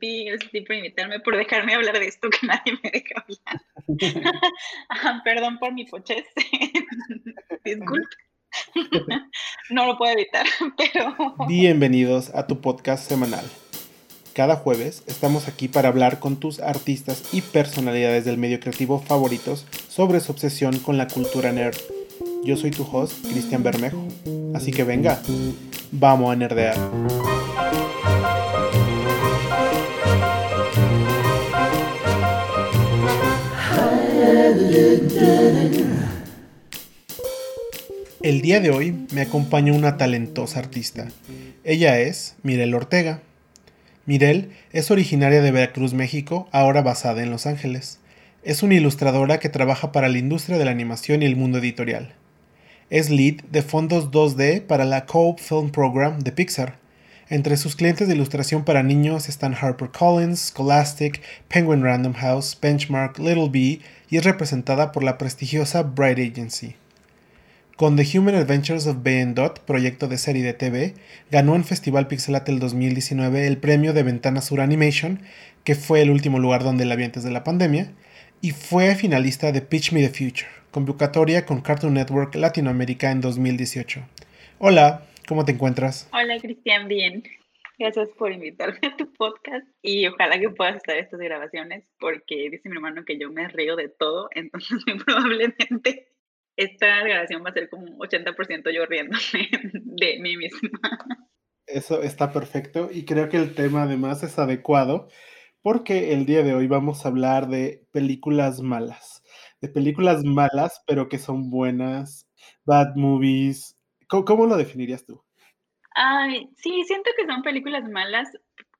Sí, sí por invitarme, por dejarme hablar de esto que nadie me deja hablar. Ah, perdón por mi pochez. Disculpe. no lo puedo evitar, pero... Bienvenidos a tu podcast semanal. Cada jueves estamos aquí para hablar con tus artistas y personalidades del medio creativo favoritos sobre su obsesión con la cultura nerd. Yo soy tu host, Cristian Bermejo. Así que venga, vamos a nerdear. El día de hoy me acompaña una talentosa artista. Ella es Mirel Ortega. Mirel es originaria de Veracruz, México, ahora basada en Los Ángeles. Es una ilustradora que trabaja para la industria de la animación y el mundo editorial. Es lead de fondos 2D para la Coop Film Program de Pixar. Entre sus clientes de ilustración para niños están HarperCollins, Scholastic, Penguin Random House, Benchmark, Little Bee y es representada por la prestigiosa Bright Agency. Con The Human Adventures of Ben Dot, proyecto de serie de TV, ganó en Festival Pixelatel 2019 el premio de Ventana Sur Animation, que fue el último lugar donde la vi antes de la pandemia, y fue finalista de Pitch Me the Future, convocatoria con Cartoon Network Latinoamérica en 2018. Hola, ¿cómo te encuentras? Hola Cristian, bien. Gracias por invitarme a tu podcast y ojalá que puedas estar estas grabaciones porque dice mi hermano que yo me río de todo, entonces muy probablemente esta grabación va a ser como 80% yo riéndome de mí misma. Eso está perfecto y creo que el tema además es adecuado porque el día de hoy vamos a hablar de películas malas, de películas malas pero que son buenas, bad movies. ¿Cómo, lo definirías tú? Ay, sí, siento que son películas malas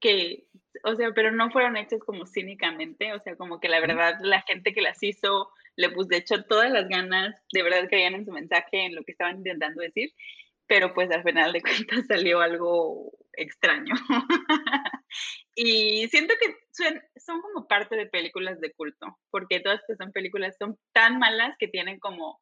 que, o sea, pero no fueron hechas como cínicamente, o sea, como que la verdad la gente que las hizo le puso de hecho todas las ganas, de verdad creían en su mensaje, en lo que estaban intentando decir, pero pues al final de cuentas salió algo extraño. y siento que son, son, como parte de películas de culto, porque todas estas son películas, son tan malas que tienen como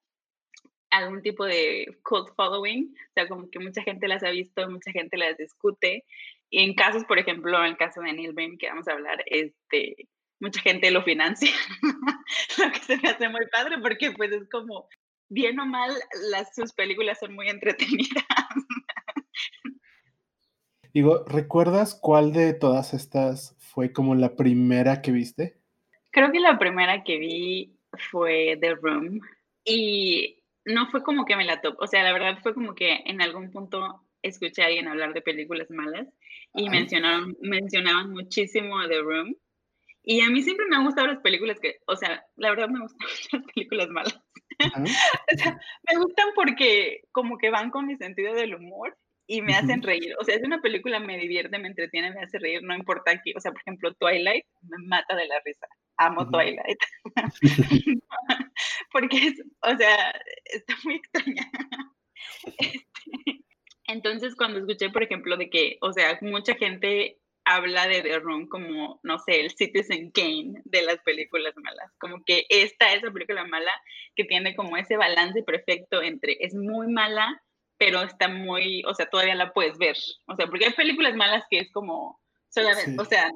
algún tipo de cult following, o sea, como que mucha gente las ha visto, mucha gente las discute. Y en casos, por ejemplo, en el caso de Neil Bain, que vamos a hablar, este, mucha gente lo financia, lo que se me hace muy padre porque pues es como, bien o mal, las, sus películas son muy entretenidas. Digo, ¿recuerdas cuál de todas estas fue como la primera que viste? Creo que la primera que vi fue The Room y no fue como que me la top, o sea, la verdad fue como que en algún punto escuché a alguien hablar de películas malas y mencionaron, mencionaban muchísimo The Room. Y a mí siempre me han gustado las películas que, o sea, la verdad me gustan las películas malas. o sea, me gustan porque como que van con mi sentido del humor y me hacen reír. O sea, es una película, me divierte, me entretiene, me hace reír, no importa qué. O sea, por ejemplo, Twilight me mata de la risa. Amo Twilight. porque es, o sea, está muy extraña. Este, entonces, cuando escuché, por ejemplo, de que, o sea, mucha gente habla de The Room como, no sé, el Citizen Kane de las películas malas. Como que esta es la película mala que tiene como ese balance perfecto entre es muy mala, pero está muy, o sea, todavía la puedes ver. O sea, porque hay películas malas que es como, solamente, o sea,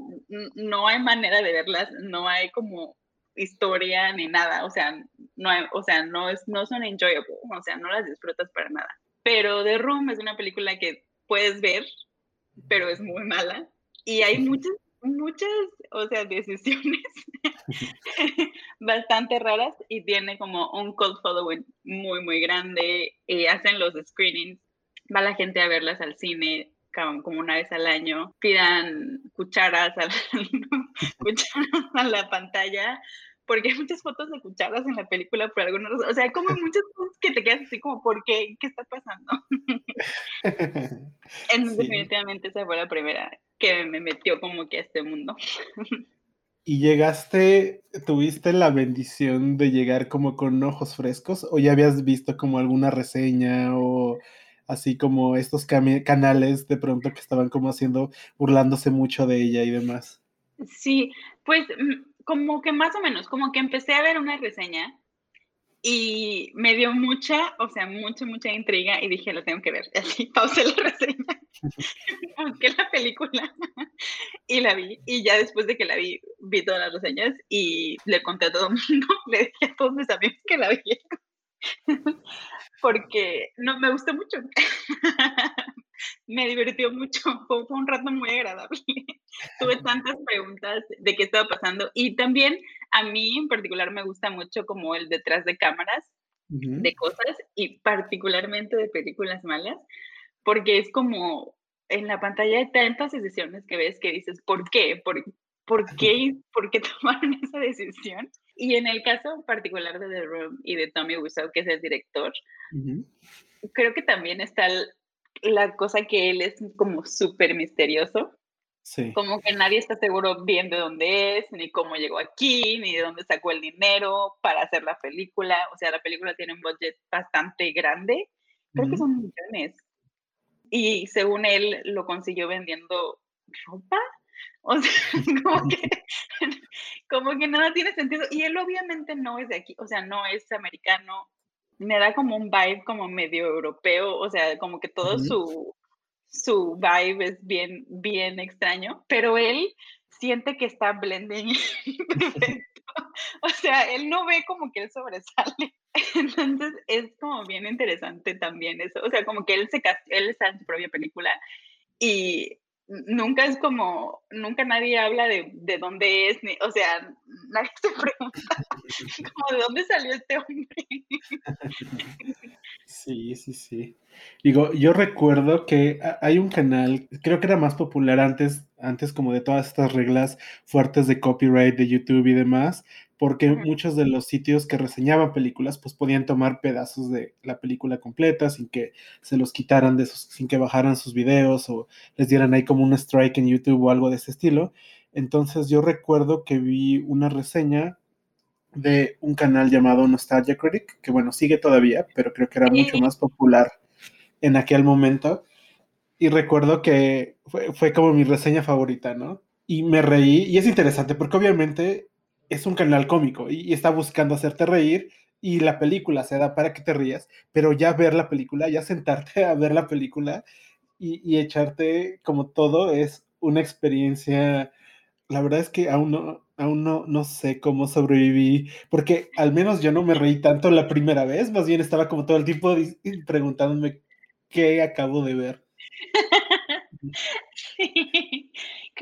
no hay manera de verlas, no hay como historia ni nada, o sea, no hay, o sea, no es no son enjoyable, o sea, no las disfrutas para nada. Pero The Room es una película que puedes ver, pero es muy mala y hay muchas, muchas, o sea, decisiones bastante raras y tiene como un cult following muy, muy grande. Y hacen los screenings, va la gente a verlas al cine como una vez al año, pidan cucharas a cucharas a la pantalla porque hay muchas fotos de cucharas en la película por alguna razón. O sea, hay como muchas cosas que te quedas así como, ¿por qué? ¿Qué está pasando? en, Definitivamente esa fue la primera que me metió como que a este mundo. ¿Y llegaste, tuviste la bendición de llegar como con ojos frescos o ya habías visto como alguna reseña o así como estos canales de pronto que estaban como haciendo, burlándose mucho de ella y demás? Sí, pues mm, como que más o menos, como que empecé a ver una reseña y me dio mucha, o sea, mucha, mucha intriga y dije, lo tengo que ver. Así pausé la reseña busqué la película y la vi. Y ya después de que la vi, vi todas las reseñas y le conté a todo el mundo, le dije a todos mis amigos que la vieron. Porque no me gustó mucho. Me divirtió mucho, fue, un rato muy agradable. Tuve tantas preguntas de qué estaba pasando y también a mí en particular me gusta mucho como el detrás de cámaras de cosas y particularmente de películas malas, porque es como en la pantalla hay tantas decisiones que ves que dices, ¿por qué? ¿Por, por qué? ¿Por qué tomaron esa decisión? Y en el caso particular de The Room y de Tommy Wiseau, que es el director, creo que también está la cosa que él es como súper misterioso. Sí. Como que nadie está seguro bien de dónde es, ni cómo llegó aquí, ni de dónde sacó el dinero para hacer la película. O sea, la película tiene un budget bastante grande. Creo que son millones. Y según él, lo consiguió vendiendo ropa. O sea, como que, como que nada tiene sentido. Y él obviamente no es de aquí, o sea, no es americano, me da como un vibe como medio europeo, o sea, como que todo su, su vibe es bien, bien extraño, pero él siente que está blending O sea, él no ve como que él sobresale. Entonces es como bien interesante también eso. O sea, como que él se él está en su propia película y nunca es como, nunca nadie habla de, de dónde es, ni, o sea, nadie se pregunta como de dónde salió este hombre. Sí, sí, sí. Digo, yo recuerdo que hay un canal, creo que era más popular antes, antes como de todas estas reglas fuertes de copyright de YouTube y demás, porque muchos de los sitios que reseñaban películas pues podían tomar pedazos de la película completa sin que se los quitaran de sus, sin que bajaran sus videos o les dieran ahí como un strike en YouTube o algo de ese estilo. Entonces yo recuerdo que vi una reseña de un canal llamado Nostalgia Critic, que bueno, sigue todavía, pero creo que era mucho más popular en aquel momento. Y recuerdo que fue, fue como mi reseña favorita, ¿no? Y me reí, y es interesante porque obviamente es un canal cómico y, está buscando hacerte reír y la película se da para que te rías, pero ya ver la película, ya sentarte a ver la película y, echarte como todo es una experiencia, la verdad es que aún no, aún no, no sé cómo sobreviví, porque al menos yo no me reí tanto la primera vez, más bien estaba como todo el tiempo preguntándome qué acabo de ver. Sí.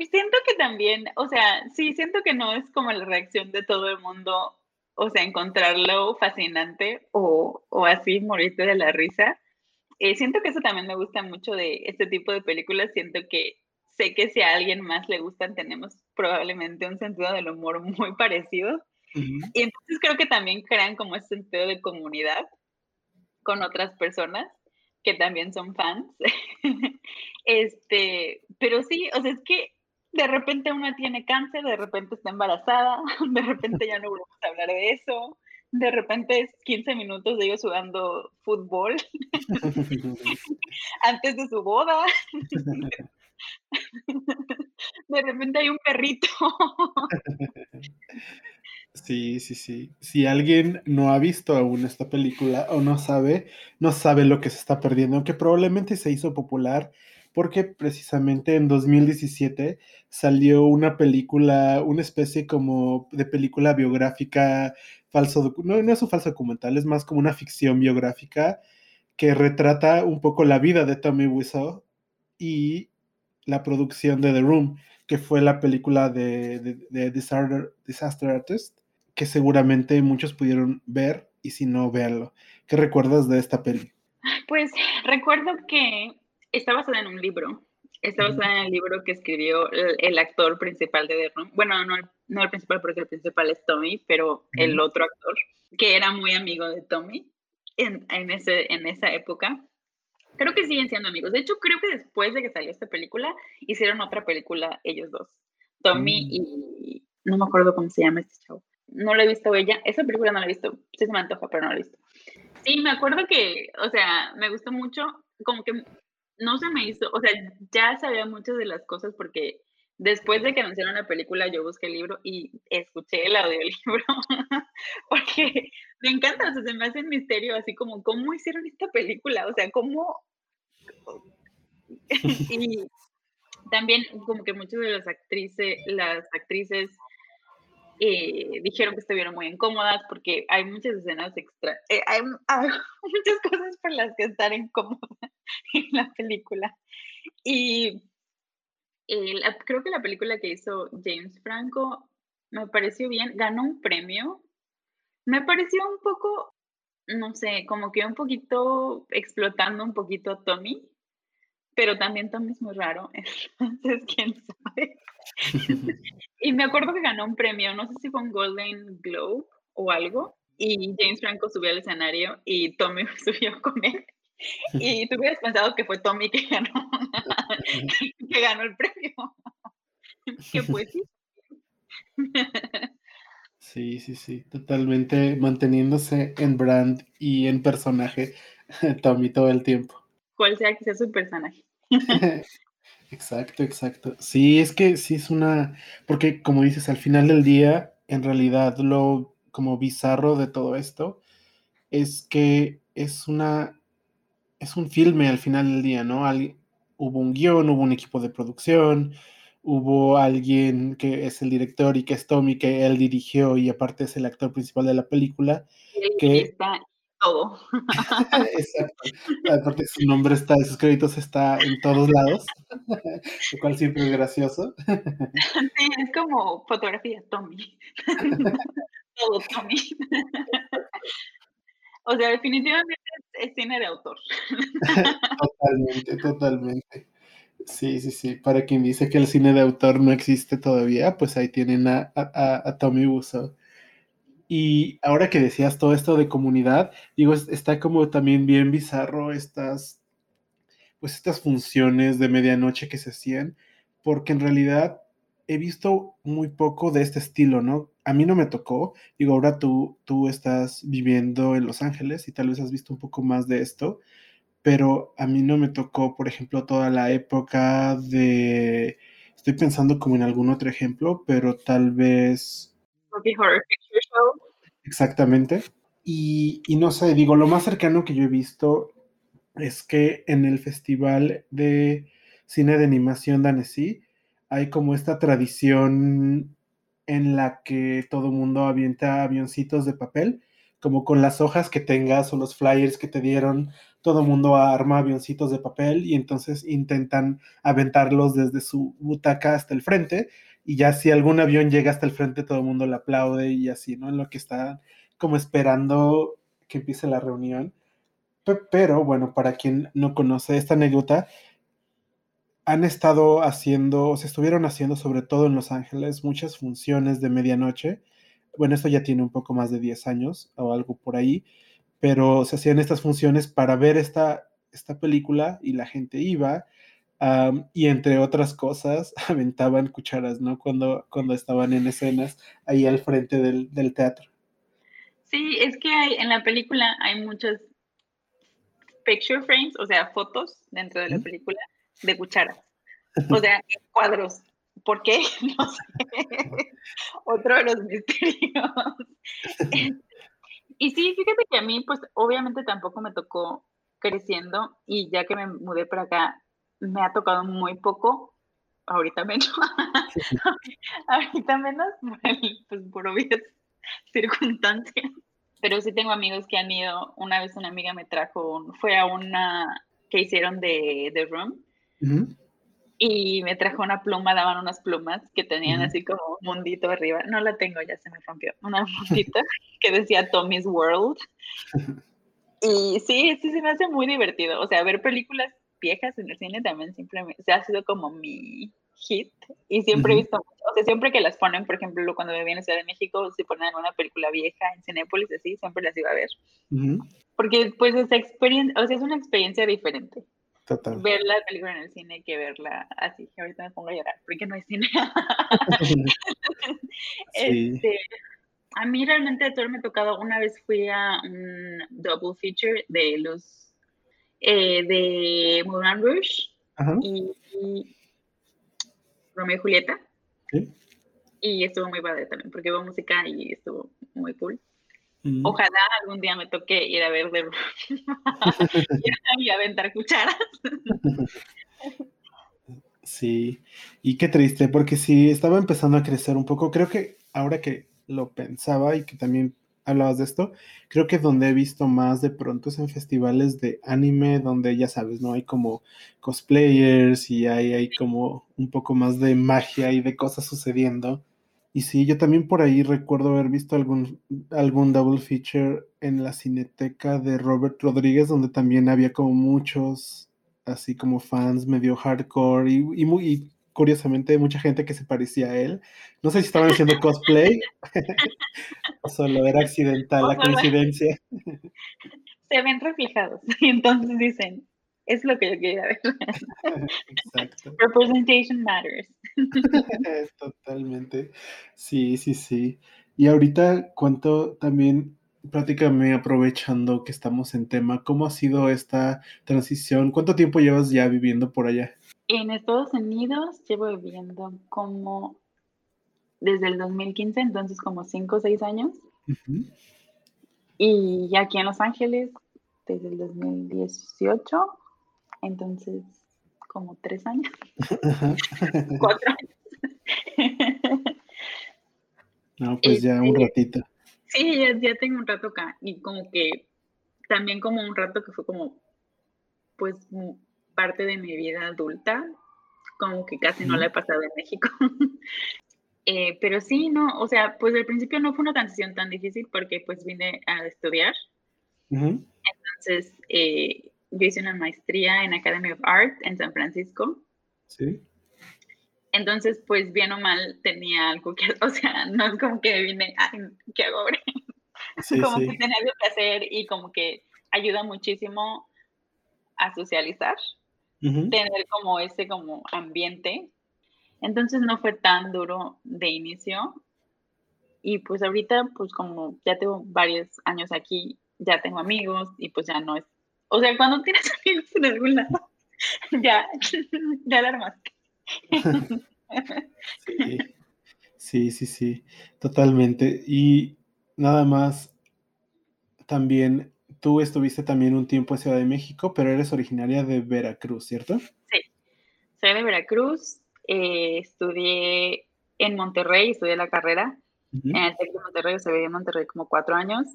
Siento que también, o sea, sí, siento que no es como la reacción de todo el mundo, o sea, encontrarlo fascinante o, o así morirte de la risa. Eh, siento que eso también me gusta mucho de este tipo de películas. Siento que sé que si a alguien más le gustan, tenemos probablemente un sentido del humor muy parecido. Y entonces creo que también crean como ese sentido de comunidad con otras personas que también son fans. este, pero sí, o sea, es que de repente una tiene cáncer, de repente está embarazada, de repente ya no volvemos a hablar de eso, de repente es 15 minutos de ellos jugando fútbol antes de su boda. De repente hay un perrito. Sí, sí, sí. Si alguien no ha visto aún esta película o no sabe, no sabe lo que se está perdiendo, aunque probablemente se hizo popular porque precisamente en 2017 salió una película, una especie como de película biográfica, falso, no, es un falso documental, es más como una ficción biográfica que retrata un poco la vida de Tommy Wiseau y la producción de The Room, que fue la película de, Disaster, Disaster Artist, que seguramente muchos pudieron ver y si no, véanlo. ¿Qué recuerdas de esta peli? Pues recuerdo que está basada en un libro. Está basada en el libro que escribió el, actor principal de The Room. Bueno, no, no el principal porque el principal es Tommy, pero el otro actor, que era muy amigo de Tommy en, en, ese, en esa época. Creo que siguen siendo amigos. De hecho, creo que después de que salió esta película, hicieron otra película ellos dos. Tommy mm. y... No me acuerdo cómo se llama este chavo. No lo he visto ella. Esa película no la he visto. Sí se me antoja, pero no la he visto. Sí, me acuerdo que, o sea, me gustó mucho. Como que no se me hizo, o sea, ya sabía muchas de las cosas porque después de que anunciaron la película yo busqué el libro y escuché el audiolibro porque me encanta, o sea, se me hace un misterio así como cómo hicieron esta película, o sea, cómo y también como que muchas de las actrices, las actrices eh, dijeron que estuvieron muy incómodas porque hay muchas escenas extra, eh, hay, muchas cosas por las que estar incómoda en la película. Y creo que la película que hizo James Franco me pareció bien, ganó un premio. Me pareció un poco, no sé, como que un poquito explotando un poquito a Tommy, pero también Tommy es muy raro, entonces quién sabe. y me acuerdo que ganó un premio, no sé si fue un Golden Globe o algo, y James Franco subió al escenario y Tommy subió con él. Y tú hubieras pensado que fue Tommy que ganó, que ganó el premio. que pues sí. Sí, sí, sí, totalmente manteniéndose en brand y en personaje Tommy todo el tiempo. Cual sea que sea su personaje. exacto, exacto. Sí, es que sí es una, porque como dices, al final del día, en realidad lo como bizarro de todo esto es que es una, es un filme al final del día, ¿no? hubo un guion, hubo un equipo de producción, hubo alguien que es el director y que es Tommy, que él dirigió y aparte es el actor principal de la película. que todo. Exacto. Aparte su nombre está, sus créditos está en todos lados, lo cual siempre es gracioso. Sí, es como fotografía Tommy. todo Tommy. O sea, definitivamente es cine de autor. Totalmente, totalmente. Sí, sí, sí. Para quien dice que el cine de autor no existe todavía, pues ahí tienen a, a, Tommy Wiseau. Y ahora que decías todo esto de comunidad, digo, está como también bien bizarro estas, pues estas funciones de medianoche que se hacían, porque en realidad he visto muy poco de este estilo, ¿no? A mí no me tocó, digo, ahora tú, tú estás viviendo en Los Ángeles y tal vez has visto un poco más de esto, pero a mí no me tocó, por ejemplo, toda la época de... Estoy pensando como en algún otro ejemplo, pero tal vez... Exactamente. Y, no sé, digo, lo más cercano que yo he visto es que en el Festival de Cine de Animación de Annecy hay como esta tradición en la que todo mundo avienta avioncitos de papel, como con las hojas que tengas o los flyers que te dieron todo mundo arma avioncitos de papel y entonces intentan aventarlos desde su butaca hasta el frente y ya si algún avión llega hasta el frente todo el mundo le aplaude y así, ¿no? En lo que está como esperando que empiece la reunión. Pero bueno, para quien no conoce esta anécdota, han estado haciendo, se estuvieron haciendo sobre todo en Los Ángeles muchas funciones de medianoche. Bueno, esto ya tiene un poco más de 10 años o algo por ahí pero se hacían estas funciones para ver esta, esta película y la gente iba. Y entre otras cosas, aventaban cucharas, ¿no? Cuando, cuando estaban en escenas ahí al frente del, teatro. Sí, es que hay, en la película hay muchos picture frames, o sea, fotos dentro de la película de cucharas. O sea, cuadros. ¿Por qué? No sé. Otro de los misterios. Y sí, fíjate que a mí, pues obviamente tampoco me tocó creciendo y ya que me mudé para acá, me ha tocado muy poco, ahorita menos, ahorita menos, pues por obvias circunstancias. Pero sí tengo amigos que han ido, una vez una amiga me trajo, fue a una que hicieron de The Room y me trajo una pluma, daban unas plumas que tenían así como un mundito arriba. No la tengo, ya se me rompió. Una mundita que decía Tommy's World. Y sí, sí se me hace muy divertido. O sea, ver películas viejas en el cine también siempre me, ha sido como mi hit. Y siempre he visto, o sea, siempre que las ponen, por ejemplo, cuando me viene a Ciudad de México, si ponen una película vieja en Cinépolis, así, siempre las iba a ver. Porque pues esa experiencia, o sea, es una experiencia diferente. Ver la película en el cine que verla así. Ahorita me pongo a llorar porque no hay cine. este, a mí realmente todo me ha tocado. Una vez fui a un double feature de los eh, de Moulin Rouge y, Romeo y Julieta. Y estuvo muy padre también porque hubo música y estuvo muy cool. Ojalá algún día me toque ir a ver de y, y aventar cucharas. Sí, y qué triste, porque sí, estaba empezando a crecer un poco. Creo que ahora que lo pensaba y que también hablabas de esto, creo que donde he visto más de pronto es en festivales de anime, donde ya sabes, ¿no? Hay como cosplayers y hay, hay como un poco más de magia y de cosas sucediendo. Y sí, yo también por ahí recuerdo haber visto algún, algún double feature en la cineteca de Robert Rodríguez, donde también había como muchos así como fans medio hardcore y, y muy curiosamente mucha gente que se parecía a él. No sé si estaban haciendo cosplay o solo era accidental la coincidencia. Se ven reflejados y entonces dicen, es lo que yo quería ver. Exacto. Representation matters. Totalmente. Sí, sí, sí. Y ahorita, ¿cuánto también Prácticamente aprovechando que estamos en tema, ¿cómo ha sido esta transición? ¿Cuánto tiempo llevas ya viviendo por allá? En Estados Unidos llevo viviendo como desde el 2015, entonces como 5 o 6 años. Y aquí en Los Ángeles desde el 2018, entonces como 3 años. 4 años. no, pues ya un este, ratito. Sí, ya, tengo un rato acá y como que también como un rato que fue como pues parte de mi vida adulta, como que casi no la he pasado en México. Eh, pero sí, no, o sea, pues al principio no fue una transición tan difícil porque pues vine a estudiar. Entonces, eh, yo hice una maestría en Academy of Art en San Francisco. Sí. Entonces, pues bien o mal tenía algo que, o sea, no es como que vine, ay, ¿qué hago ahora? como que tenía algo que hacer y como que ayuda muchísimo a socializar, tener como ese como ambiente. Entonces no fue tan duro de inicio. Y pues ahorita, pues como ya tengo varios años aquí, ya tengo amigos y pues ya no es, o sea, cuando tienes amigos en algún lado, ya, ya la armaste. sí, sí, sí, totalmente. Y nada más, también tú estuviste también un tiempo en Ciudad de México, pero eres originaria de Veracruz, ¿cierto? Sí, soy de Veracruz, eh, estudié en Monterrey, estudié la carrera. En el TEC de Monterrey, o sea, viví en Monterrey como cuatro años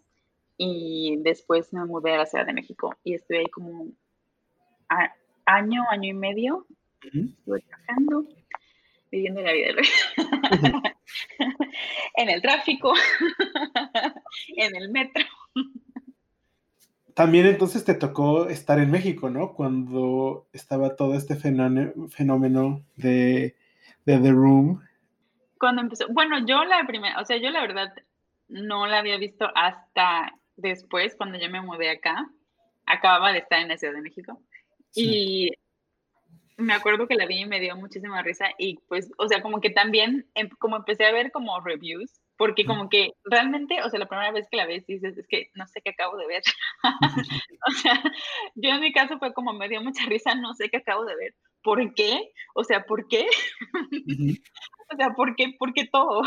y después me mudé a la Ciudad de México y estuve ahí como año, año y medio, estuve trabajando viviendo la vida. En el tráfico, en el metro. También entonces te tocó estar en México, ¿no? Cuando estaba todo este fenómeno de, de The Room. Cuando empezó, bueno, yo la primera, o sea, yo la verdad no la había visto hasta después, cuando yo me mudé acá. Acababa de estar en la Ciudad de México. Y me acuerdo que la vi y me dio muchísima risa y pues, o sea, como que también, em, como empecé a ver como reviews, porque como que realmente, o sea, la primera vez que la ves dices, es que no sé qué acabo de ver. o sea, yo en mi caso fue como me dio mucha risa, no sé qué acabo de ver. ¿Por qué? O sea, ¿por qué? o sea, ¿por qué? ¿Por qué todo?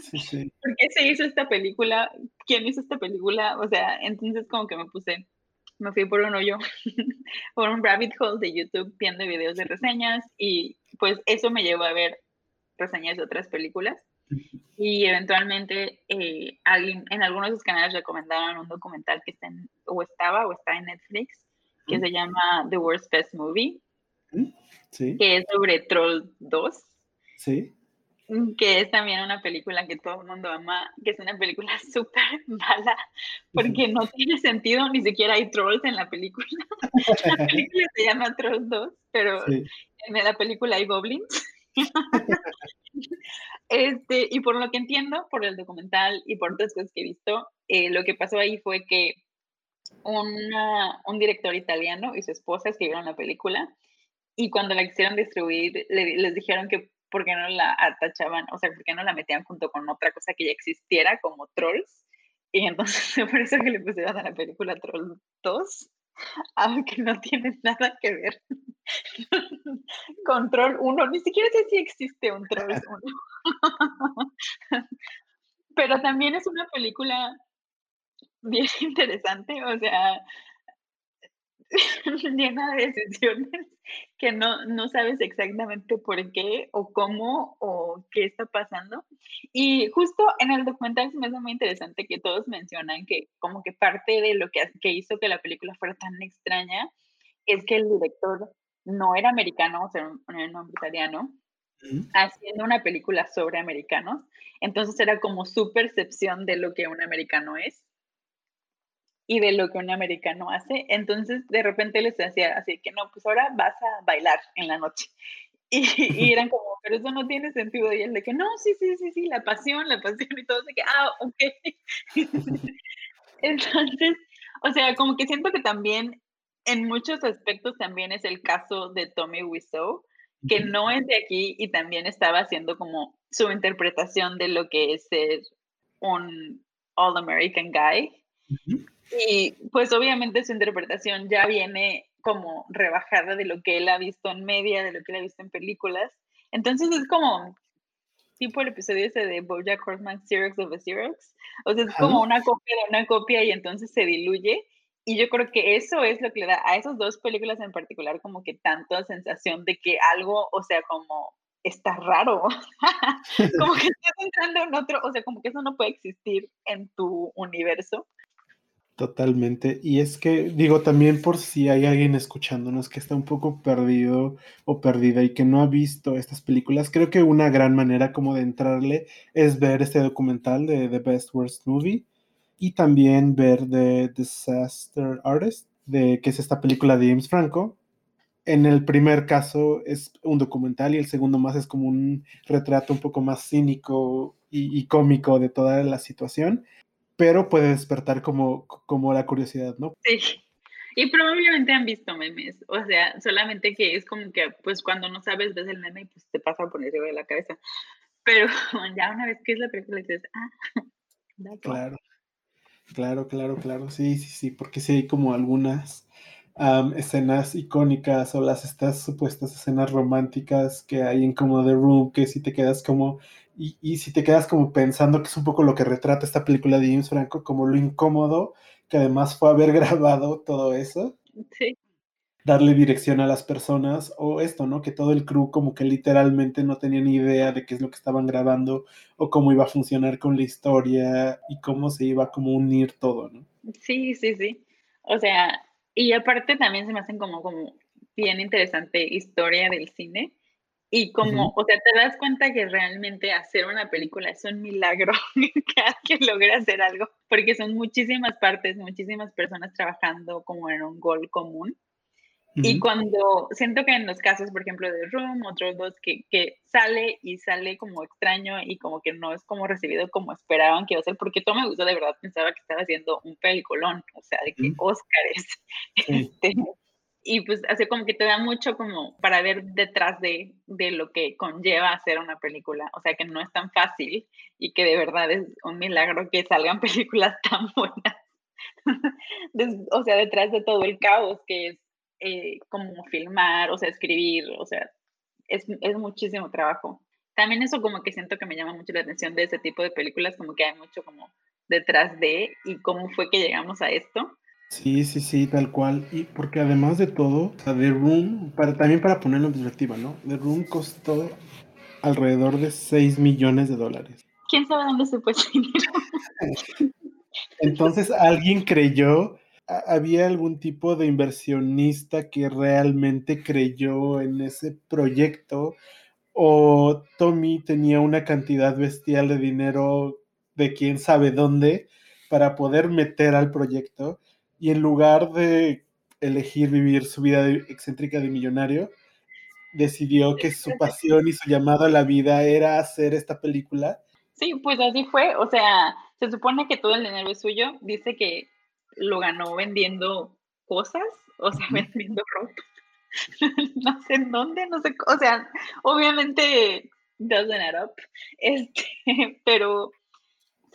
sí, ¿Por qué se hizo esta película? ¿Quién hizo esta película? O sea, entonces como que me puse me fui por un hoyo, por un rabbit hole de YouTube viendo videos de reseñas y pues eso me llevó a ver reseñas de otras películas y eventualmente eh, alguien, en algunos de sus canales recomendaron un documental que está en, o estaba o está en Netflix que se llama The Worst Best Movie, que es sobre Troll 2. Sí. Mm, que es también una película que todo el mundo ama, que es una película súper mala, porque no tiene sentido, ni siquiera hay trolls en la película. la película se llama Trolls 2, pero en la película hay goblins. este, y por lo que entiendo, por el documental y por otras cosas que he visto, eh, lo que pasó ahí fue que un director italiano y su esposa escribieron la película y cuando la quisieron distribuir les dijeron que ¿por qué no la atachaban? O sea, ¿por qué no la metían junto con otra cosa que ya existiera como Trolls? Y entonces por eso que le pusieron a la película Trolls 2, aunque no tiene nada que ver con Troll 1. Ni siquiera sé si existe un Trolls 1. Pero también es una película bien interesante, o sea, llena de decisiones que no, no sabes exactamente por qué o cómo o qué está pasando. Y justo en el documental se me hace muy interesante que todos mencionan que como que parte de lo que, que hizo que la película fuera tan extraña es que el director no era americano, o sea, un, un nombre italiano, haciendo una película sobre americanos. Entonces era como su percepción de lo que un americano es y de lo que un americano hace. Entonces, de repente les decía así que no, pues ahora vas a bailar en la noche. Y, eran como, pero eso no tiene sentido. Y él de que no, sí, sí, sí, sí, la pasión, la pasión y todo. De que, ah, ok. Entonces, o sea, como que siento que también en muchos aspectos también es el caso de Tommy Wiseau, que no es de aquí y también estaba haciendo como su interpretación de lo que es ser un All American Guy. Y pues obviamente su interpretación ya viene como rebajada de lo que él ha visto en media, de lo que él ha visto en películas. Entonces es como tipo el episodio ese de Bojack Horseman, Xerox of a Xerox. O sea, es como una copia de una copia y entonces se diluye. Y yo creo que eso es lo que le da a esas dos películas en particular como que tanta sensación de que algo, o sea, como está raro, como que estás entrando en otro, o sea, como que eso no puede existir en tu universo. Totalmente. Y es que, digo, también por si hay alguien escuchándonos que está un poco perdido o perdida y que no ha visto estas películas, creo que una gran manera como de entrarle es ver este documental de The Best Worst Movie y también ver The Disaster Artist, de, que es esta película de James Franco. En el primer caso es un documental y el segundo más es como un retrato un poco más cínico y, y cómico de toda la situación pero puede despertar como, como la curiosidad, ¿no? Sí. Y probablemente han visto memes, o sea, solamente que es como que, pues cuando no sabes, ves el meme y pues te pasa por encima de la cabeza. Pero ya una vez que es la película dices, ah, claro, claro, claro, claro, sí, sí, sí, porque sí hay como algunas escenas icónicas o las estas supuestas escenas románticas que hay en como The Room, que si te quedas como, y, si te quedas como pensando que es un poco lo que retrata esta película de James Franco, como lo incómodo que además fue haber grabado todo eso. Sí. Darle dirección a las personas, o esto, ¿no? Que todo el crew como que literalmente no tenía ni idea de qué es lo que estaban grabando, o cómo iba a funcionar con la historia, y cómo se iba a como unir todo, ¿no? Sí, sí, sí. O sea, y aparte también se me hacen como, como bien interesante historia del cine, y como, o sea, te das cuenta que realmente hacer una película es un milagro que logre hacer algo, porque son muchísimas partes, muchísimas personas trabajando como en un gol común. Y cuando siento que en los casos, por ejemplo, de Room, otros dos, que, que, sale y sale como extraño y como que no es como recibido como esperaban que iba a ser, porque todo me gustó, de verdad pensaba que estaba haciendo un peliculón, o sea, de que Óscares. Este, y pues así como que te da mucho como para ver detrás de, de, lo que conlleva hacer una película, o sea que no es tan fácil y que de verdad es un milagro que salgan películas tan buenas, o sea, detrás de todo el caos que es eh, como filmar, o sea, escribir, o sea, es, es muchísimo trabajo. También eso como que siento que me llama mucho la atención de ese tipo de películas, como que hay mucho como detrás de y cómo fue que llegamos a esto Sí, sí, sí, tal cual. Y porque además de todo, The Room, para, también para ponerlo en perspectiva, ¿no? The Room costó alrededor de 6 millones de dólares. ¿Quién sabe dónde se puede dinero? Entonces alguien creyó, había algún tipo de inversionista que realmente creyó en ese proyecto o Tommy tenía una cantidad bestial de dinero de quién sabe dónde para poder meter al proyecto y en lugar de elegir vivir su vida excéntrica de millonario, decidió que su pasión y su llamado a la vida era hacer esta película. Sí, pues así fue. O sea, se supone que todo el dinero es suyo. Dice que lo ganó vendiendo cosas, o sea, vendiendo ropa. no sé en dónde, no sé, o sea, obviamente doesn't add up. Este, pero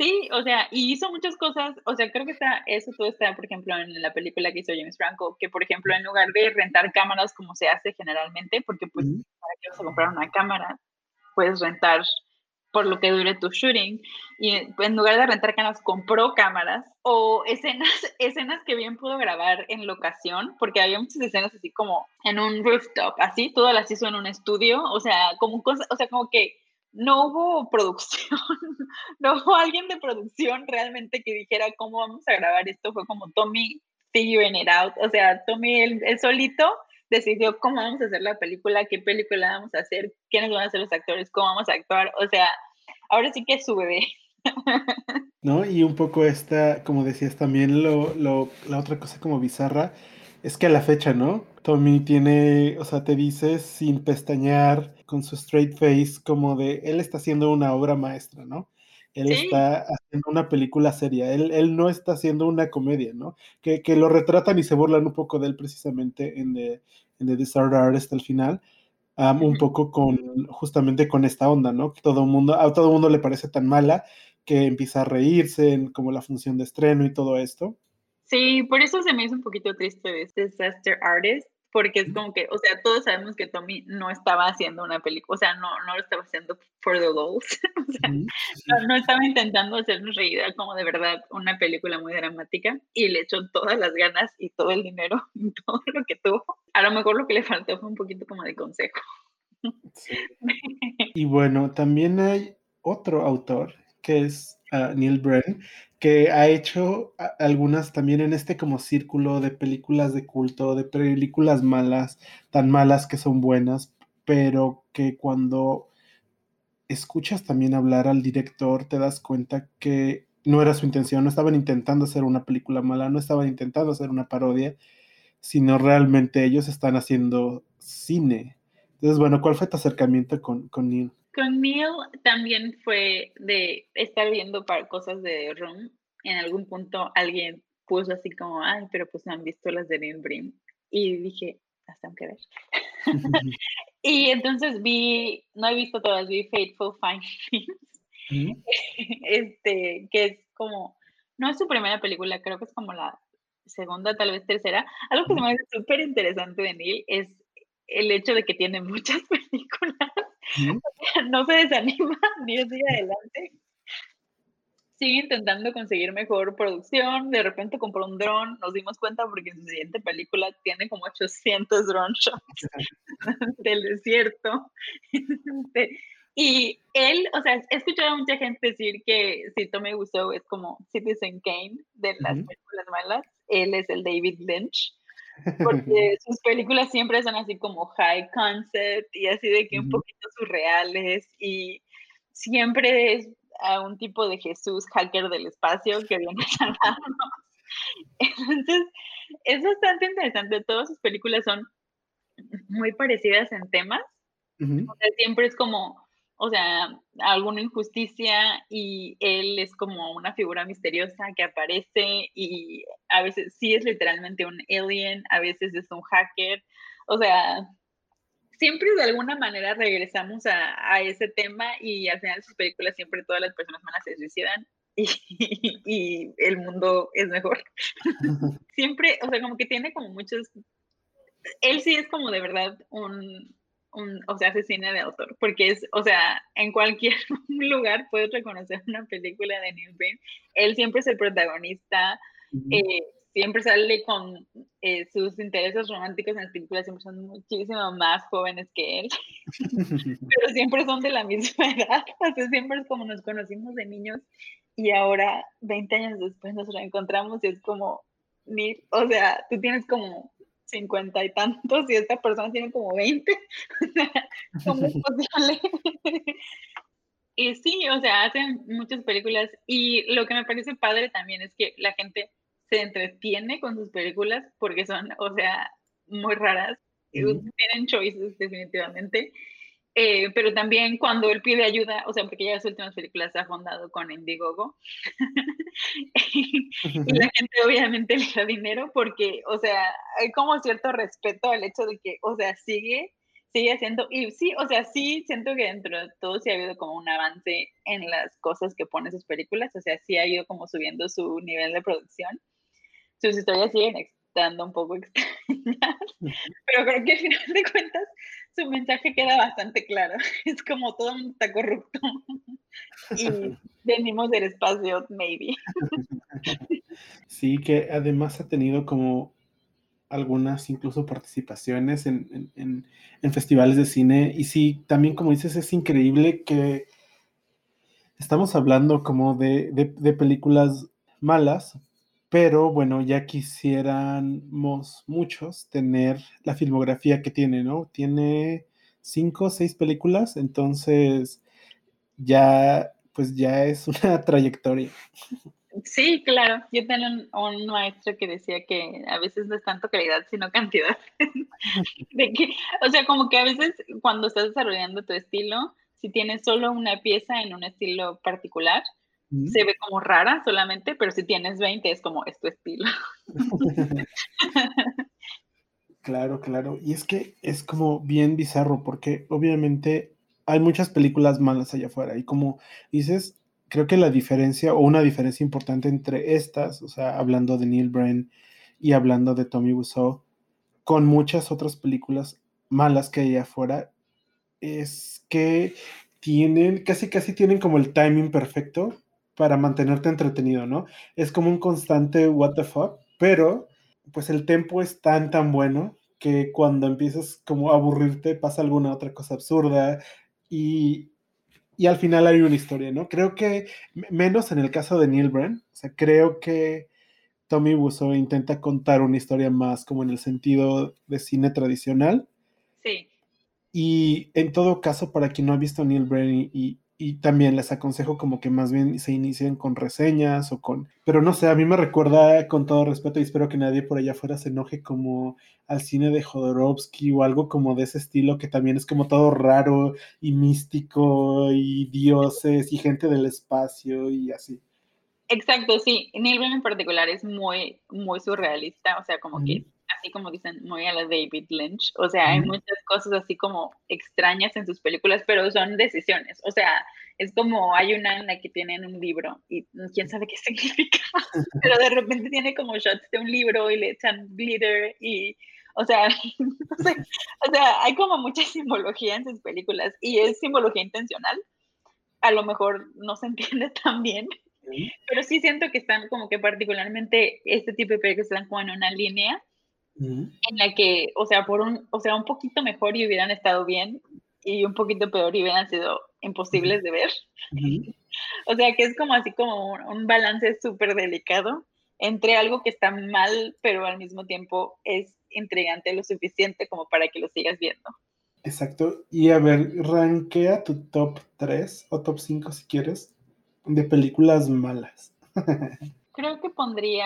Sí, o sea, y hizo muchas cosas, o sea, creo que está, eso todo está, por ejemplo, en la película que hizo James Franco, que por ejemplo, en lugar de rentar cámaras como se hace generalmente, porque pues para que vas a comprar una cámara, puedes rentar por lo que dure tu shooting. Y en lugar de rentar cámaras, compró cámaras o escenas, escenas que bien pudo grabar en locación, porque había muchas escenas así como en un rooftop, así, todas las hizo en un estudio, o sea, como cosa, o sea, como que no hubo producción, no hubo alguien de producción realmente que dijera cómo vamos a grabar esto, fue como Tommy figuring it out, o sea, Tommy él, solito decidió cómo vamos a hacer la película, qué película vamos a hacer, quiénes van a ser los actores, cómo vamos a actuar, o sea, ahora sí que es su bebé. ¿No? Y un poco esta, como decías también, lo, lo, la otra cosa como bizarra, es que a la fecha, ¿no? Tommy tiene, o sea, te dice sin pestañear, con su straight face, como de, él está haciendo una obra maestra, ¿no? Él está haciendo una película seria, él, él, no está haciendo una comedia, ¿no? Que, que, lo retratan y se burlan un poco de él precisamente en The, en The Disorder Artist al final, un poco con, justamente con esta onda, ¿no? Que todo mundo, a todo mundo le parece tan mala que empieza a reírse en como la función de estreno y todo esto. Sí, por eso se me hizo un poquito triste de Disaster Artist, porque es como que, o sea, todos sabemos que Tommy no estaba haciendo una película, o sea, no, no lo estaba haciendo for the lows, o sea, no, estaba intentando hacernos reír como de verdad una película muy dramática y le echó todas las ganas y todo el dinero y todo lo que tuvo. A lo mejor lo que le faltó fue un poquito como de consejo. Y bueno, también hay otro autor que es uh, Neil Brenn, que ha hecho algunas también en este como círculo de películas de culto, de películas malas, tan malas que son buenas, pero que cuando escuchas también hablar al director te das cuenta que no era su intención, no estaban intentando hacer una película mala, no estaban intentando hacer una parodia, sino realmente ellos están haciendo cine. Entonces, bueno, ¿cuál fue tu acercamiento con, con Neil? Con Neil también fue de estar viendo para cosas de Room. En algún punto alguien puso así como, ay, pero pues han visto las de Neil Brim. Y dije, hasta tengo que ver. y entonces vi, no he visto todas, vi Fateful Findings. este, que es como, no es su primera película, creo que es como la segunda, tal vez tercera. Algo que se me hace súper interesante de Neil es el hecho de que tiene muchas películas no se desanima ni sigue adelante. Sigue intentando conseguir mejor producción. De repente compró un dron. Nos dimos cuenta porque en su siguiente película tiene como 800 drone shots del desierto. Este, y él, o sea, he escuchado a mucha gente decir que si me gustó es como Citizen Kane de las películas malas. Él es el David Lynch porque sus películas siempre son así como high concept y así de que un poquito surreales y siempre es a un tipo de Jesús hacker del espacio que viene a salvarnos. Entonces, es bastante interesante. Todas sus películas son muy parecidas en temas. siempre es como o sea, alguna injusticia y él es como una figura misteriosa que aparece y a veces sí es literalmente un alien, a veces es un hacker, o sea, siempre de alguna manera regresamos a, ese tema y al final de sus películas siempre todas las personas malas se suicidan y, y, el mundo es mejor. siempre, o sea, como que tiene como muchos... Él sí es como de verdad un, o sea, hace cine de autor, porque es, o sea, en cualquier lugar puedes reconocer una película de Neil Breen. Él siempre es el protagonista, eh, siempre sale con eh, sus intereses románticos en las películas, siempre son muchísimo más jóvenes que él, pero siempre son de la misma edad, o sea, siempre es como nos conocimos de niños y ahora, 20 años después, nos reencontramos y es como, Neil, o sea, tú tienes como cincuenta y tantos y esta persona tiene como 20. ¿Cómo es posible? y sí, o sea, hacen muchas películas y lo que me parece padre también es que la gente se entretiene con sus películas porque son, o sea, muy raras. Tienen choices definitivamente eh, pero también cuando él pide ayuda, o sea, porque ya las últimas películas se ha fundado con Indiegogo, y, la gente obviamente le da dinero porque, o sea, hay como cierto respeto al hecho de que, o sea, sigue, sigue haciendo, y sí, o sea, sí siento que dentro de todo sí ha habido como un avance en las cosas que pone sus películas, o sea, sí ha ido como subiendo su nivel de producción. Sus historias siguen estando un poco extrañas, pero creo que al final de cuentas su mensaje queda bastante claro. Es como todo mundo está corrupto. y venimos del espacio, maybe. Sí, que además ha tenido como algunas incluso participaciones en, festivales de cine. Y sí, también como dices, es increíble que estamos hablando como de, de películas malas, pero bueno, ya quisiéramos muchos tener la filmografía que tiene, ¿no? Tiene cinco o seis películas, entonces ya, pues ya es una trayectoria. Sí, claro. Yo tengo un, maestro que decía que a veces no es tanto calidad, sino cantidad. de que, o sea, como que a veces cuando estás desarrollando tu estilo, si tienes solo una pieza en un estilo particular, se ve como rara solamente, pero si tienes 20 es como es tu estilo. claro, claro. Y es que es como bien bizarro porque obviamente hay muchas películas malas allá afuera y como dices, creo que la diferencia o una diferencia importante entre estas, o sea, hablando de Neil Bren y hablando de Tommy Wiseau, con muchas otras películas malas que hay allá afuera, es que tienen, casi casi tienen como el timing perfecto para mantenerte entretenido, ¿no? Es como un constante what the fuck, pero pues el tempo es tan tan bueno que cuando empiezas como a aburrirte pasa alguna otra cosa absurda y, y al final hay una historia, ¿no? Creo que menos en el caso de Neil Brand, o sea, creo que Tommy Wiseau intenta contar una historia más como en el sentido de cine tradicional. Sí. Y en todo caso, para quien no ha visto Neil Brand y, y también les aconsejo como que más bien se inicien con reseñas o con, pero no sé, a mí me recuerda con todo respeto y espero que nadie por allá afuera se enoje como al cine de Jodorowsky o algo como de ese estilo que también es como todo raro y místico y dioses y gente del espacio y así. Exacto, sí. Neil en particular es muy, muy surrealista, o sea, como que así como dicen, muy a la David Lynch. O sea, hay muchas cosas así como extrañas en sus películas, pero son decisiones. O sea, es como hay una en la que tienen un libro y quién sabe qué significa, pero de repente tiene como shots de un libro y le echan glitter y, o sea, o sea, hay como mucha simbología en sus películas y es simbología intencional. A lo mejor no se entiende tan bien, pero sí siento que están como que particularmente este tipo de películas están como en una línea en la que, o sea, por un, o sea, un poquito mejor y hubieran estado bien y un poquito peor y hubieran sido imposibles de ver. o sea, que es como así como un, balance súper delicado entre algo que está mal, pero al mismo tiempo es intrigante lo suficiente como para que lo sigas viendo. Exacto. Y a ver, rankea tu top 3 o top 5 si quieres de películas malas. Creo que pondría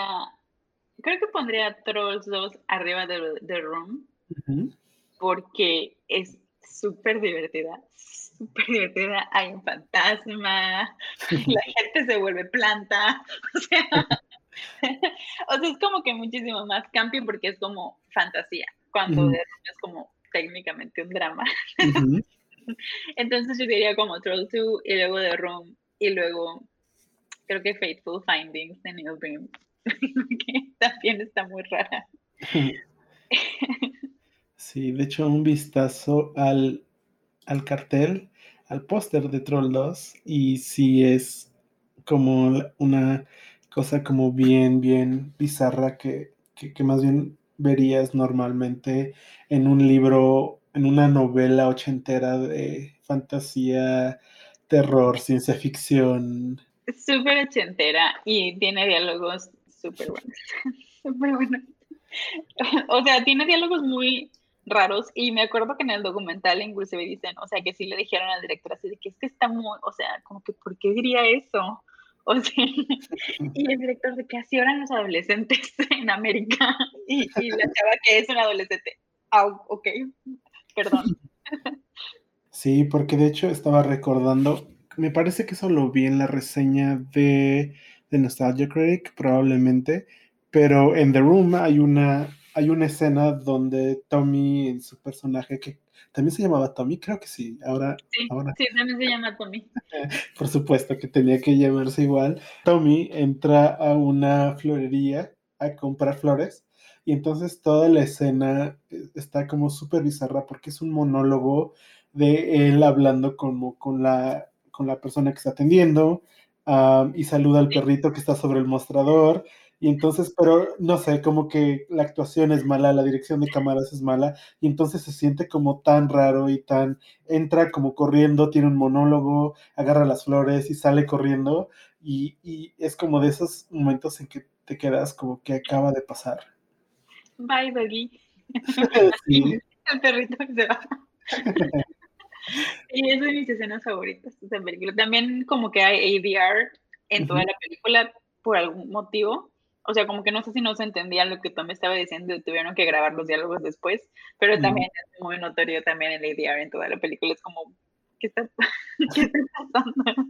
creo que pondría Trolls 2 arriba de The Room porque es súper divertida, súper divertida. Hay un fantasma, la gente se vuelve planta, o sea, o sea, es como que muchísimo más camping porque es como fantasía, cuando The Room es como técnicamente un drama. Entonces yo diría como Trolls 2 y luego The Room y luego creo que Faithful Findings de Neil Breen que también está muy rara. Sí, de hecho, un vistazo al, cartel, al póster de Troll 2, y sí es como una cosa como bien, bien bizarra que, que, más bien verías normalmente en un libro, en una novela ochentera de fantasía, terror, ciencia ficción. Súper ochentera y tiene diálogos súper bueno. súper bueno. O sea, tiene diálogos muy raros y me acuerdo que en el documental inclusive dicen, o sea, que sí le dijeron al director así de que es que está muy, o sea, como que, ¿por qué diría eso? O sea, y el director de que así eran los adolescentes en América y, y la chava que es un adolescente. Ah, ok, perdón. Sí, porque de hecho estaba recordando, me parece que eso lo vi en la reseña de de Nostalgia Critic, probablemente, pero en The Room hay una, hay una escena donde Tommy, su personaje, que también se llamaba Tommy, creo que sí, ahora... Sí, ahora, sí también se llama Tommy. Por supuesto que tenía que llamarse igual. Tommy entra a una florería a comprar flores y entonces toda la escena eh, está como súper bizarra porque es un monólogo de él hablando como con la, con la persona que está atendiendo y saluda al perrito que está sobre el mostrador y entonces, pero no sé, como que la actuación es mala, la dirección de cámaras es mala, y entonces se siente como tan raro y tan, entra como corriendo, tiene un monólogo, agarra las flores y sale corriendo, y, y es como de esos momentos en que te quedas como que acaba de pasar. Bye, baby. sí. El perrito se va. y es de mis escenas favoritas de película. También como que hay ADR en toda la película por algún motivo o sea, como que no sé si no se entendía lo que tú me estaba diciendo y tuvieron que grabar los diálogos después, pero también es muy notorio también en ADR en toda la película, es como, ¿qué está, ¿qué está pasando?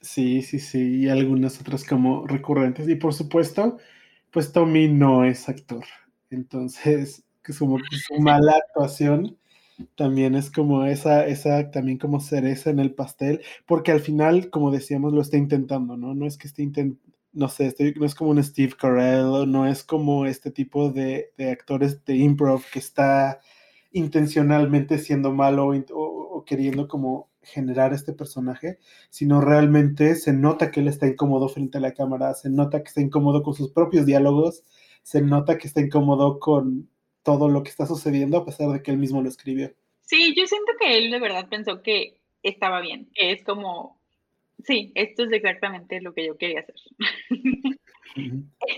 Sí, sí, sí, y algunas otras como recurrentes. Y por supuesto, pues Tommy no es actor. Entonces, que como su mala actuación también es como esa, esa, también como cereza en el pastel, porque al final, como decíamos, lo está intentando, ¿no? No es que esté intentando no sé, no es como un Steve Carell, no es como este tipo de, actores de improv que está intencionalmente siendo malo o, queriendo como generar este personaje, sino realmente se nota que él está incómodo frente a la cámara, se nota que está incómodo con sus propios diálogos, se nota que está incómodo con todo lo que está sucediendo a pesar de que él mismo lo escribió. Sí, yo siento que él de verdad pensó que estaba bien, que es como Sí, esto es exactamente lo que yo quería hacer.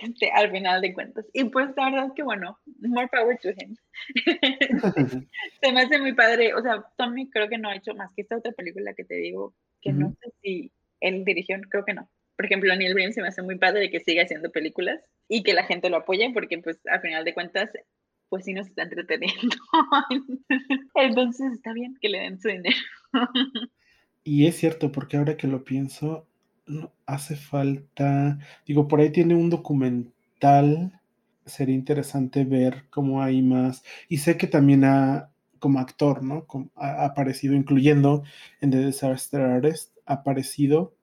Este, al final de cuentas. Y pues la verdad que bueno, more power to him. se me hace muy padre. O sea, Tommy creo que no ha hecho más que esta otra película que te digo, que no sé si él dirigió, creo que no. Por ejemplo, Neil Breen se me hace muy padre de que siga haciendo películas y que la gente lo apoye porque pues al final de cuentas pues sí nos está entreteniendo. Entonces está bien que le den su dinero. Y es cierto, porque ahora que lo pienso, hace falta, digo, por ahí tiene un documental, sería interesante ver cómo hay más. Y sé que también ha, como actor, ¿no? ha aparecido, incluyendo en The Disaster Artist, ha aparecido,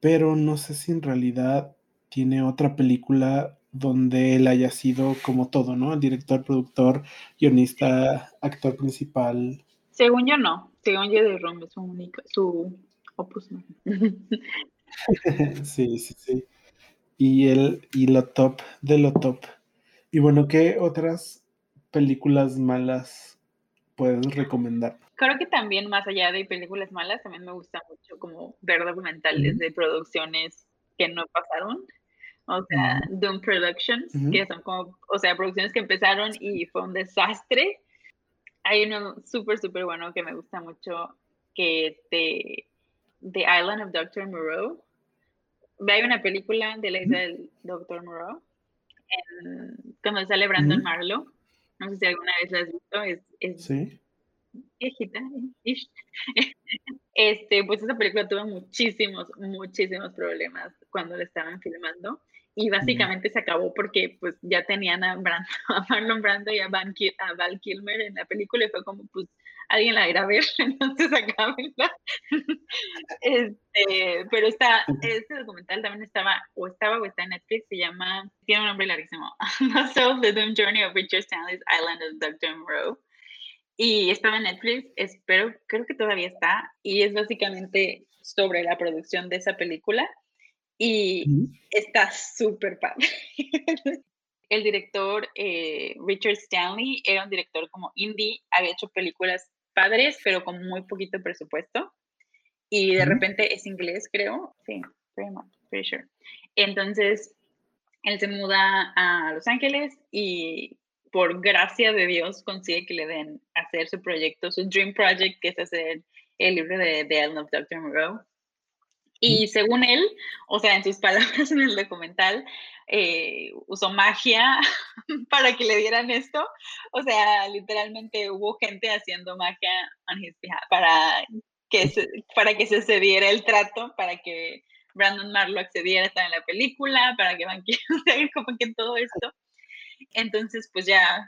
pero no sé si en realidad tiene otra película donde él haya sido como todo, ¿no? El director, productor, guionista, actor principal. Según yo no. Según yo de Rom es su única, su opus. sí, sí, sí. Y el, y lo top de lo top. Y bueno, ¿qué otras películas malas puedes recomendar? Creo que también, más allá de películas malas, también me gusta mucho como ver documentales de producciones que no pasaron. O sea, Doom Productions, que son como, o sea, producciones que empezaron y fue un desastre hay uno súper, súper bueno que me gusta mucho, que es de The Island of Dr. Moreau. Hay una película de la isla del Dr. Moreau, en, cuando sale Brandon Marlowe. No sé si alguna vez la has visto, es, es ¿Sí? viejita. Este, pues esa película tuvo muchísimos, muchísimos problemas cuando la estaban filmando y básicamente se acabó porque pues ya tenían a, Marlon Brando y a, Van a Val Kilmer en la película y fue como pues alguien la irá a ver, entonces acábenla. este, pero está, este documental también estaba, o estaba o está en Netflix, se llama, tiene un nombre larguísimo, The Soul the Doom Journey of Richard Stanley's Island of Dr. Moreau. Y estaba en Netflix, espero, creo que todavía está, y es básicamente sobre la producción de esa película y está súper padre. El director eh, Richard Stanley era un director como indie, había hecho películas padres, pero con muy poquito presupuesto. Y de repente es inglés, creo. Sí, pretty sure. Entonces, él se muda a Los Ángeles y por gracia de Dios consigue que le den hacer su proyecto, su dream project, que es hacer el libro de The Ellen of Dr. Moreau. Y según él, o sea, en sus palabras en el documental, eh, usó magia para que le dieran esto. O sea, literalmente hubo gente haciendo magia para que se, para que se cediera el trato, para que Brandon Marlowe accediera a estar en la película, para que Van o sea, como que todo esto. Entonces, pues ya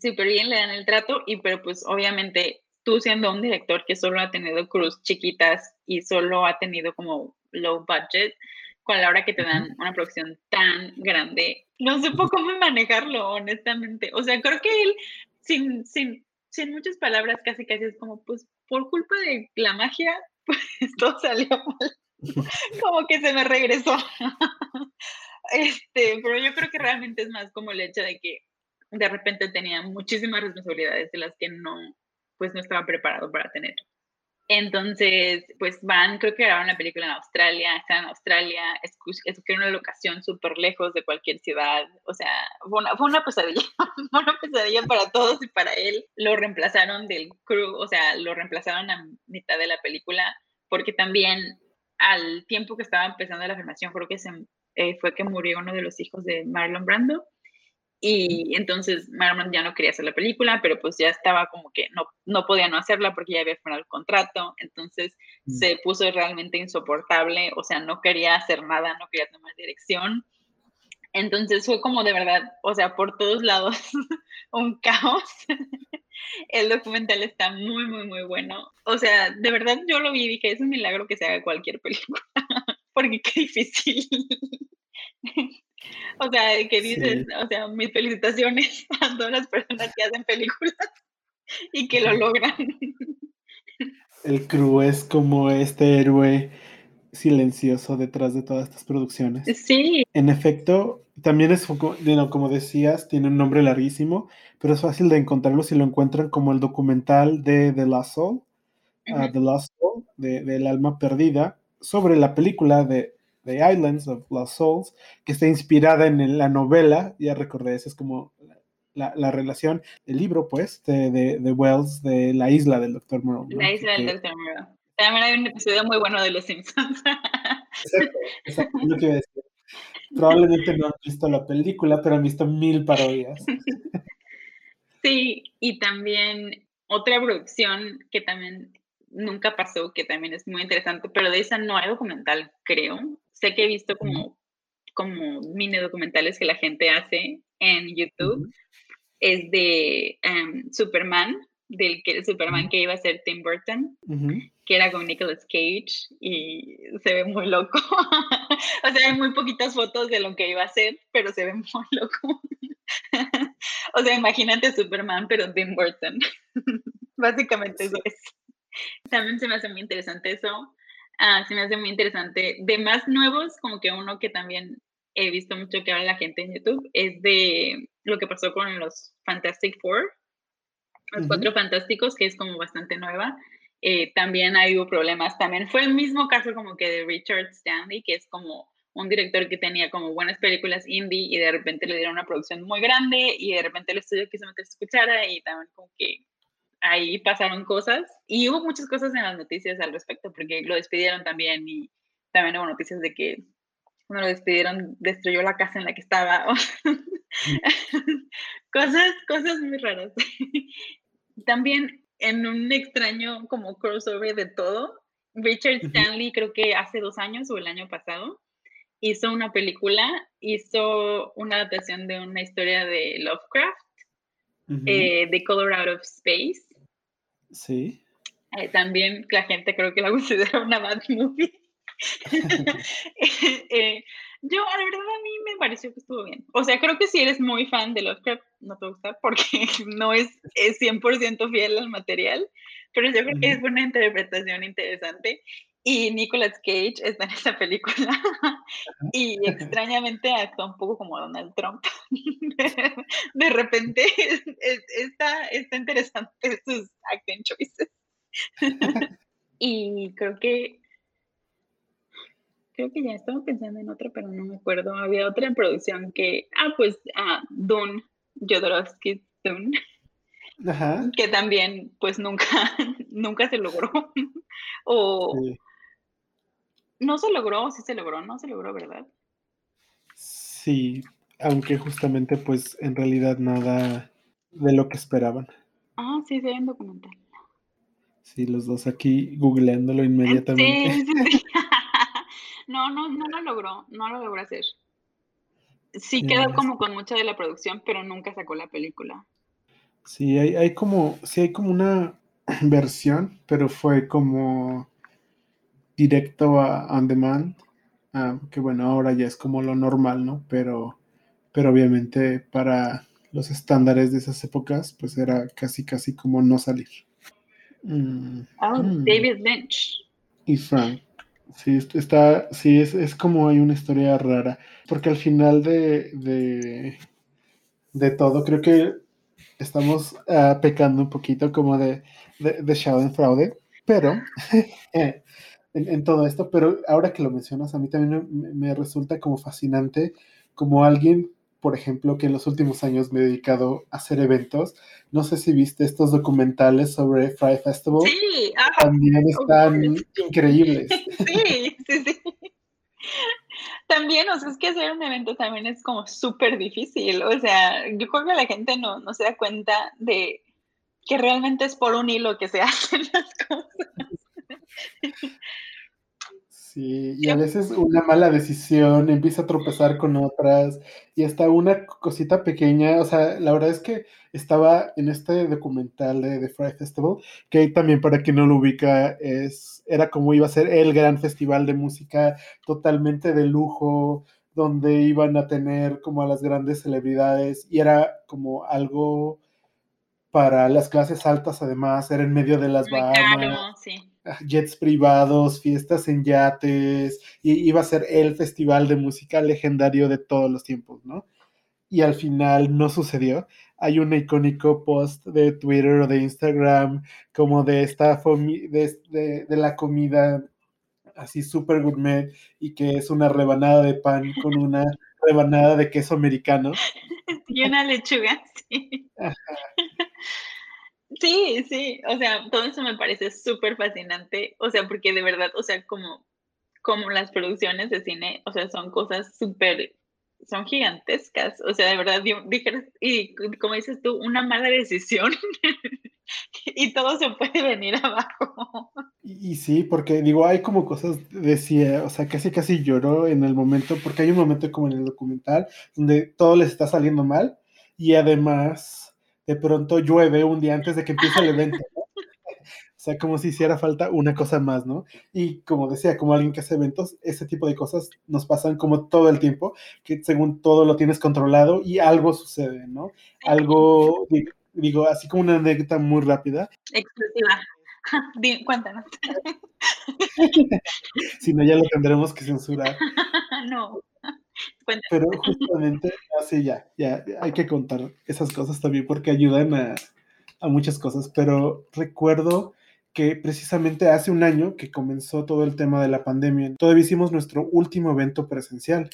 súper bien le dan el trato, y pero pues obviamente tú siendo un director que solo ha tenido cruz chiquitas y solo ha tenido como low budget, con la hora que te dan una producción tan grande. No supo cómo manejarlo, honestamente. O sea, creo que él, sin, sin, sin muchas palabras, casi casi es como, pues, por culpa de la magia, pues todo salió mal. como que se me regresó. este, pero yo creo que realmente es más como el hecho de que de repente tenía muchísimas responsabilidades de las que no, pues no estaba preparado para tener. Entonces, pues van, creo que grabaron la película en Australia, están en Australia, escogieron una locación súper lejos de cualquier ciudad, o sea, fue una, fue pesadilla, fue una pesadilla para todos y para él. Lo reemplazaron del crew, o sea, lo reemplazaron a mitad de la película, porque también al tiempo que estaba empezando la filmación, creo que se, eh, fue que murió uno de los hijos de Marlon Brando, y entonces Marmon ya no quería hacer la película, pero pues ya estaba como que no, no podía no hacerla porque ya había firmado el contrato. Entonces mm. se puso realmente insoportable, o sea, no quería hacer nada, no quería tomar dirección. Entonces fue como de verdad, o sea, por todos lados un caos. el documental está muy, muy, muy bueno. O sea, de verdad yo lo vi y dije, es un milagro que se haga cualquier película, porque qué difícil. O sea, que dices, o sea, mis felicitaciones a todas las personas que hacen películas y que lo logran. El crew es como este héroe silencioso detrás de todas estas producciones. Sí. En efecto, también es, como decías, tiene un nombre larguísimo, pero es fácil de encontrarlo si lo encuentran como el documental de The Last Soul, ah, The Last Soul, de, del alma perdida, sobre la película de The Islands of Lost Souls, que está inspirada en la novela, ya recordé, esa es como la, relación del libro, pues, de, de, Wells, de la isla del Dr. Moreau. La isla del Dr. Moreau. También hay un episodio muy bueno de Los Simpsons. Exacto, exacto, lo que iba a decir. Probablemente no han visto la película, pero han visto mil parodias. Sí, y también otra producción que también nunca pasó, que también es muy interesante, pero de esa no hay documental, creo, sé que he visto como, como mini documentales que la gente hace en YouTube. Es de em, Superman, del que, Superman que iba a ser Tim Burton, que era con Nicolas Cage y se ve muy loco. o sea, hay muy poquitas fotos de lo que iba a ser, pero se ve muy loco. o sea, imagínate Superman, pero Tim Burton. Básicamente eso es. También se me hace muy interesante eso. Ah, se me hace muy interesante. De más nuevos, como que uno que también he visto mucho que habla la gente en YouTube, es de lo que pasó con los Fantastic Four, los Cuatro Fantásticos, que es como bastante nueva. Eh, también hay hubo problemas. También fue el mismo caso como que de Richard Stanley, que es como un director que tenía como buenas películas indie y de repente le dieron una producción muy grande y de repente el estudio quiso meter su cuchara y también como que ahí pasaron cosas y hubo muchas cosas en las noticias al respecto, porque lo despidieron también y también hubo noticias de que cuando lo despidieron destruyó la casa en la que estaba. cosas, cosas muy raras. también en un extraño como crossover de todo, Richard Stanley creo que hace dos años o el año pasado hizo una película, hizo una adaptación de una historia de Lovecraft, eh, The Color Out of Space, Sí. Eh, también la gente creo que la considera una bad movie. Eh, yo, la verdad, a mí me pareció que estuvo bien. O sea, creo que si eres muy fan de Lovecraft, no te gusta porque no es, es 100% fiel al material, pero yo creo que es una interpretación interesante. Y Nicolas Cage está en esa película y extrañamente actúa un poco como Donald Trump. De repente está, está interesante sus acting choices. Y creo que creo que ya estaba pensando en otra, pero no me acuerdo. Había otra en producción que, ah, pues, ah, Dune, Jodorowsky Dune, que también, pues, nunca, nunca se logró. o, no se logró, sí se logró, no se logró, ¿verdad? Sí, aunque justamente pues en realidad nada de lo que esperaban. Ah, sí, se ve en documental. Sí, los dos aquí googleándolo inmediatamente. Sí, sí, no, no, no lo logró, no lo logró hacer. Sí quedó como con mucha de la producción, pero nunca sacó la película. Sí, hay, hay como, sí hay como una versión, pero fue como directo a On Demand. Ah, que bueno, ahora ya es como lo normal, ¿no? Pero, pero obviamente para los estándares de esas épocas, pues era casi, casi como no salir. Mm, oh, mm. David Lynch. Y Frank. Sí, está, sí, es, es, como hay una historia rara, porque al final de, de, de todo, creo que estamos uh, pecando un poquito como de, de, de fraude, pero en, en, todo esto, pero ahora que lo mencionas, a mí también me, me resulta como fascinante como alguien por ejemplo, que en los últimos años me he dedicado a hacer eventos. No sé si viste estos documentales sobre Fry Festival. Sí, también están increíbles. Sí, sí, sí. También, o sea, es que hacer un evento también es como súper difícil. O sea, yo creo que la gente no, no se da cuenta de que realmente es por un hilo que se hacen las cosas. Sí, y a veces una mala decisión empieza a tropezar con otras y hasta una cosita pequeña, o sea, la verdad es que estaba en este documental de The Fry Festival, que también para quien no lo ubica es, era como iba a ser el gran festival de música totalmente de lujo, donde iban a tener como a las grandes celebridades y era como algo para las clases altas además, era en medio de las Bahamas. sí jets privados, fiestas en yates, y iba a ser el festival de música legendario de todos los tiempos, ¿no? Y al final no sucedió. Hay un icónico post de Twitter o de Instagram como de esta de, de, de la comida así súper gourmet y que es una rebanada de pan con una rebanada de queso americano. Y una lechuga, sí. Sí, sí, o sea, todo eso me parece súper fascinante, o sea, porque de verdad, o sea, como, como las producciones de cine, o sea, son cosas súper, son gigantescas, o sea, de verdad, dijeras, y como dices tú, una mala decisión y todo se puede venir abajo. Y, sí, porque digo, hay como cosas, decía, o sea, casi casi lloró en el momento, porque hay un momento como en el documental donde todo les está saliendo mal y además de pronto llueve un día antes de que empiece el evento. O sea, como si hiciera falta una cosa más, ¿no? Y como decía, como alguien que hace eventos, ese tipo de cosas nos pasan como todo el tiempo, que según todo lo tienes controlado y algo sucede, ¿no? Algo, digo, así como una anécdota muy rápida. Exclusiva. Cuéntanos. si no, ya lo tendremos que censurar. no. Pero justamente, así ya, ya, hay que contar esas cosas también porque ayudan a, a muchas cosas. Pero recuerdo que precisamente hace un año que comenzó todo el tema de la pandemia, todavía hicimos nuestro último evento presencial,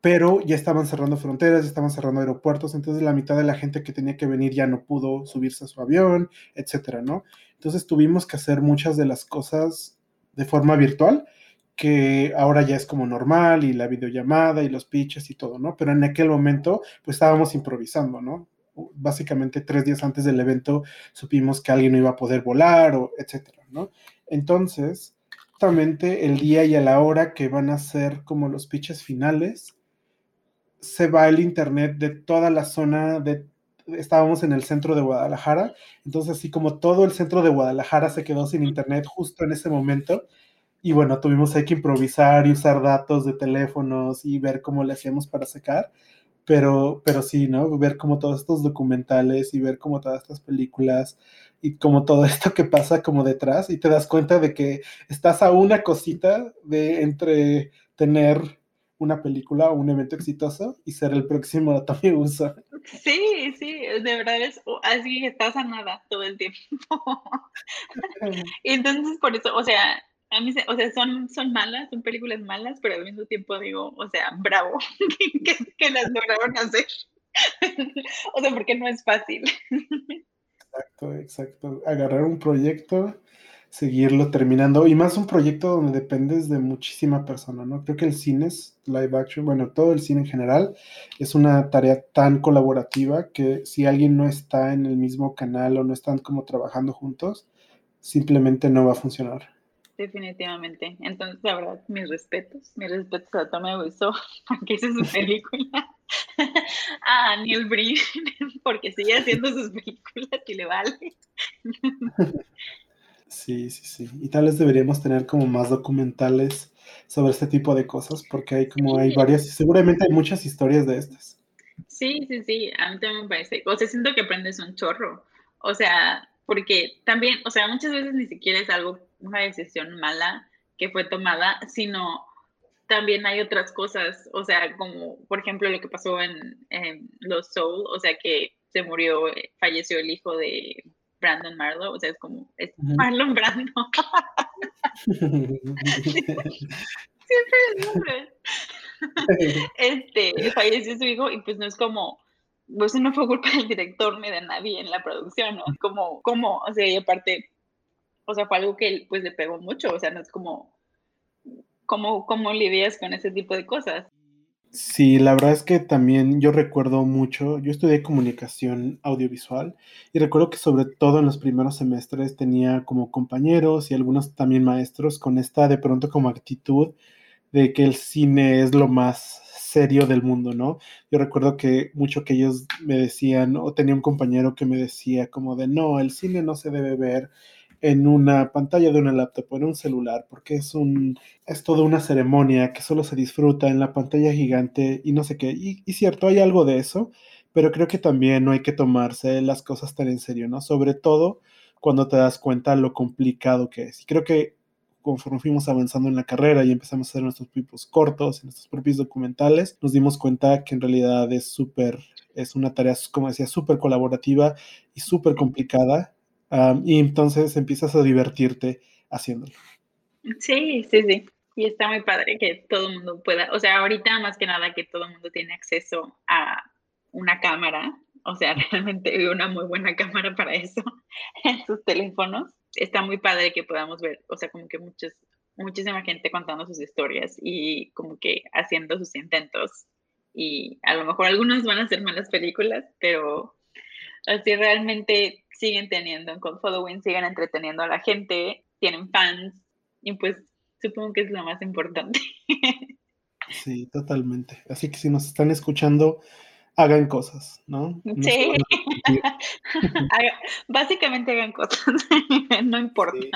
pero ya estaban cerrando fronteras, ya estaban cerrando aeropuertos, entonces la mitad de la gente que tenía que venir ya no pudo subirse a su avión, etcétera, ¿no? Entonces tuvimos que hacer muchas de las cosas de forma virtual que ahora ya es como normal y la videollamada y los pitches y todo, ¿no? Pero en aquel momento pues estábamos improvisando, ¿no? Básicamente tres días antes del evento supimos que alguien no iba a poder volar o etcétera, ¿no? Entonces, justamente el día y a la hora que van a ser como los pitches finales, se va el internet de toda la zona de estábamos en el centro de Guadalajara, entonces así como todo el centro de Guadalajara se quedó sin internet justo en ese momento, y bueno, tuvimos que improvisar y usar datos de teléfonos y ver cómo le hacíamos para sacar. Pero, pero sí, ¿no? Ver como todos estos documentales y ver como todas estas películas y como todo esto que pasa como detrás y te das cuenta de que estás a una cosita de entre tener una película o un evento exitoso y ser el próximo Tommy Uso. Sí, sí, de verdad es así, estás a nada todo el tiempo. entonces por eso, o sea, a mí, o sea, son, son malas, son películas malas, pero al mismo tiempo digo, o sea, bravo, que, las lograron hacer. o sea, porque no es fácil. Exacto, exacto. Agarrar un proyecto, seguirlo terminando, y más un proyecto donde dependes de muchísima persona, ¿no? Creo que el cine es live action, bueno, todo el cine en general es una tarea tan colaborativa que si alguien no está en el mismo canal o no están como trabajando juntos, simplemente no va a funcionar. Definitivamente. Entonces, la verdad, mis respetos, mis respetos a Tommy Wiseau, porque es su película. a Neil Breen, porque sigue haciendo sus películas y le vale. sí, sí, sí. Y tal vez deberíamos tener como más documentales sobre este tipo de cosas, porque hay como hay varias, seguramente hay muchas historias de estas. Sí, sí, sí, a mí también me parece. O sea, siento que aprendes un chorro. O sea, porque también, o sea, muchas veces ni siquiera es algo, una decisión mala que fue tomada, sino también hay otras cosas, o sea, como por ejemplo lo que pasó en, Los Soul, o sea, que se murió, eh, falleció el hijo de Brandon Marlowe, o sea, es como, es Marlon Brando. Siempre el nombre. este, falleció su hijo y pues no es como, pues no fue culpa del director ni de nadie en la producción, ¿no? Como, como, o sea, y aparte, o sea, fue algo que pues le pegó mucho, o sea, no es como, ¿cómo, cómo lidias con ese tipo de cosas? Sí, la verdad es que también yo recuerdo mucho, yo estudié comunicación audiovisual y recuerdo que sobre todo en los primeros semestres tenía como compañeros y algunos también maestros con esta de pronto como actitud de que el cine es lo más serio del mundo, ¿no? Yo recuerdo que mucho que ellos me decían, o tenía un compañero que me decía como de, no, el cine no se debe ver en una pantalla de una laptop o en un celular, porque es un es toda una ceremonia que solo se disfruta en la pantalla gigante y no sé qué. Y, cierto, hay algo de eso, pero creo que también no hay que tomarse las cosas tan en serio, ¿no? Sobre todo cuando te das cuenta lo complicado que es. Y creo que conforme fuimos avanzando en la carrera y empezamos a hacer nuestros propios cortos, nuestros propios documentales, nos dimos cuenta que en realidad es súper, es una tarea, como decía, súper colaborativa y súper complicada. y entonces empiezas a divertirte haciéndolo. Sí, sí, sí. Y está muy padre que todo el mundo pueda, o sea, ahorita más que nada que todo el mundo tiene acceso a una cámara, o sea, realmente una muy buena cámara para eso en sus teléfonos está muy padre que podamos ver, o sea, como que muchos, muchísima gente contando sus historias y como que haciendo sus intentos. Y a lo mejor algunos van a ser malas películas, pero así realmente siguen teniendo un following, siguen entreteniendo a la gente, tienen fans y pues supongo que es lo más importante. Sí, totalmente. Así que si nos están escuchando, hagan cosas, ¿no? sí. Básicamente hagan cosas, no importa.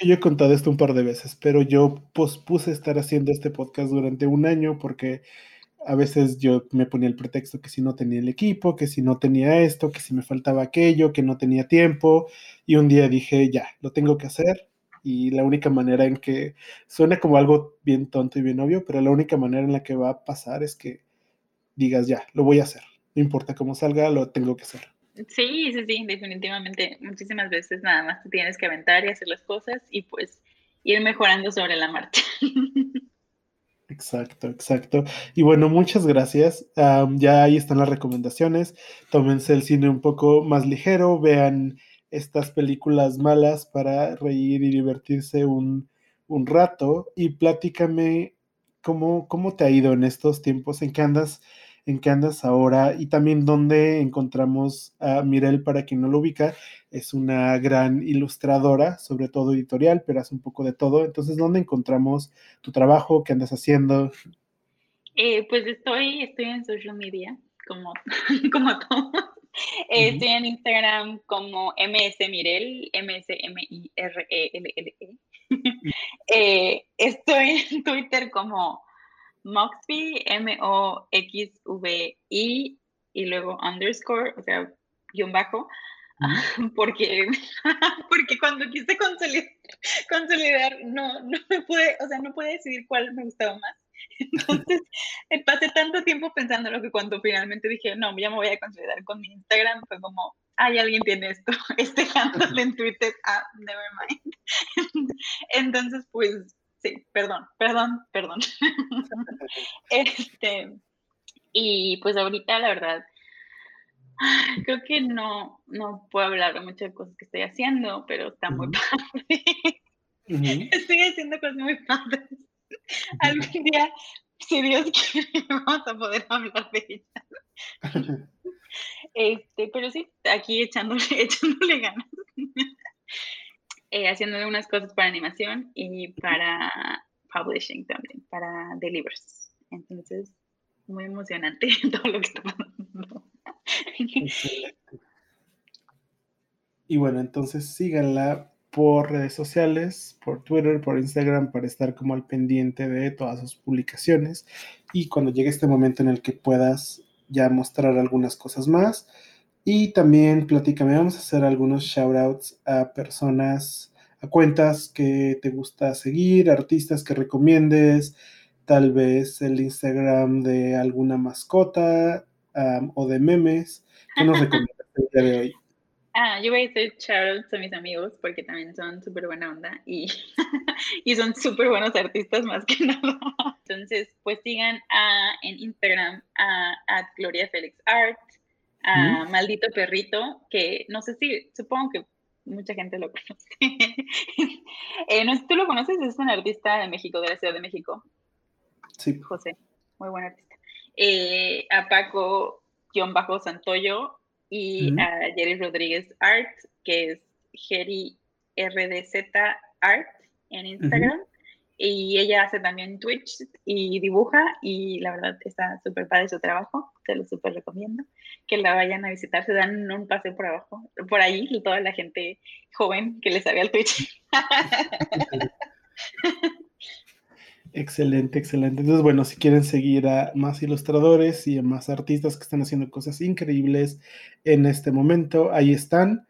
Yo he contado esto un par de veces, pero yo pospuse estar haciendo este podcast durante un año porque a veces yo me ponía el pretexto que si no tenía el equipo, que si no tenía esto, que si me faltaba aquello, que no tenía tiempo, y un día dije, ya, lo tengo que hacer, y la única manera en que, suena como algo bien tonto y bien obvio, pero la única manera en la que va a pasar es que digas, ya, lo voy a hacer. No importa cómo salga, lo tengo que hacer. Sí, sí, sí, definitivamente. Muchísimas veces nada más te tienes que aventar y hacer las cosas y pues ir mejorando sobre la marcha. Exacto, exacto. Y bueno, muchas gracias. ya ahí están las recomendaciones. Tómense el cine un poco más ligero, vean estas películas malas para reír y divertirse un, un rato y platícame cómo, cómo te ha ido en estos tiempos, en qué andas en qué andas ahora y también dónde encontramos a Mirel, para quien no lo ubica, es una gran ilustradora, sobre todo editorial, pero hace un poco de todo. Entonces, ¿dónde encontramos tu trabajo? ¿Qué andas haciendo? Eh, pues estoy, estoy en social media, como, como todo. Estoy en Instagram como MS Mirel, M-S-M-I-R-E-L-L-E. -E. eh, estoy en Twitter como Moxby, M-O-X-V-I, y luego underscore, o sea, guion bajo, porque, porque cuando quise consolidar, consolidar, no, no me pude, o sea, no pude decidir cuál me gustaba más. Entonces, eh, pasé tanto tiempo pensando lo que cuando finalmente dije, no, ya me voy a consolidar con mi Instagram, fue como, ay, alguien tiene esto, este handle en Twitter, ah, never mind. Entonces, pues, sí, perdón, perdón, perdón. este, y pues ahorita la verdad, creo que no, no puedo hablar de muchas cosas que estoy haciendo, pero está muy padre. Estoy haciendo cosas muy padres. Algún día, si Dios quiere, vamos a poder hablar de ellas. Este, pero sí, aquí echándole, echándole ganas. Eh, haciendo unas cosas para animación y para publishing también, para delivers. Entonces, muy emocionante todo lo que está pasando. Y bueno, entonces síganla por redes sociales, por Twitter, por Instagram, para estar como al pendiente de todas sus publicaciones. Y cuando llegue este momento en el que puedas ya mostrar algunas cosas más. Y también platícame, vamos a hacer algunos shoutouts a personas, a cuentas que te gusta seguir, artistas que recomiendes, tal vez el Instagram de alguna mascota o de memes. ¿Qué nos recomiendas el día de hoy? Ah, yo voy a hacer shoutouts a mis amigos porque también son súper buena onda y, y son súper buenos artistas más que nada. Entonces, pues sigan a, en Instagram a, a Gloria Félix Art, a Maldito Perrito, que no sé si, supongo que mucha gente lo conoce. eh, no, ¿Tú lo conoces? Es un artista de México, de la Ciudad de México. Sí. José, muy buen artista. Eh, a Paco-Santoyo y a Jerry Rodríguez Art, que es Jerry RDZ Art en Instagram. Y ella hace también Twitch y dibuja y la verdad está súper padre su trabajo, te lo súper recomiendo, que la vayan a visitar, se dan un paseo por abajo, por ahí, toda la gente joven que le sabe al Twitch. Excelente, excelente. Entonces, bueno, si quieren seguir a más ilustradores y a más artistas que están haciendo cosas increíbles en este momento, ahí están.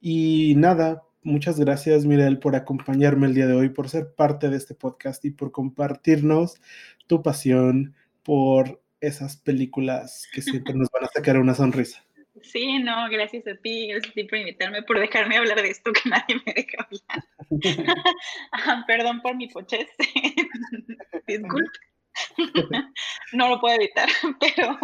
Y nada, muchas gracias, Mirel, por acompañarme el día de hoy, por ser parte de este podcast y por compartirnos tu pasión por esas películas que siempre nos van a sacar una sonrisa. Sí, no, gracias a ti, gracias a ti por invitarme, por dejarme hablar de esto que nadie me deja hablar. Ah, perdón por mi pochez, disculpe. no lo puedo evitar, pero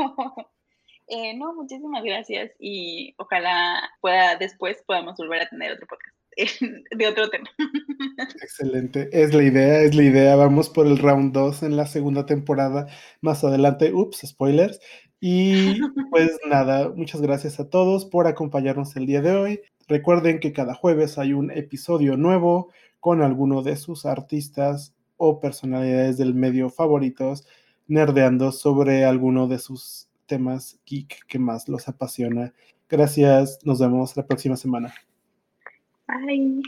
eh, no, muchísimas gracias y ojalá pueda después podamos volver a tener otro podcast de otro tema. Excelente, es la idea, es la idea. Vamos por el round 2 en la segunda temporada más adelante. Ups, spoilers. Y pues nada, muchas gracias a todos por acompañarnos el día de hoy. Recuerden que cada jueves hay un episodio nuevo con alguno de sus artistas o personalidades del medio favoritos, nerdeando sobre alguno de sus temas geek que más los apasiona. Gracias, nos vemos la próxima semana. Bye.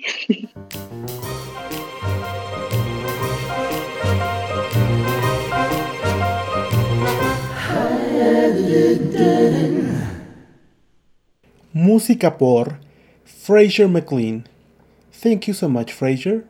Música por Fraser McLean. Thank you so much, Fraser.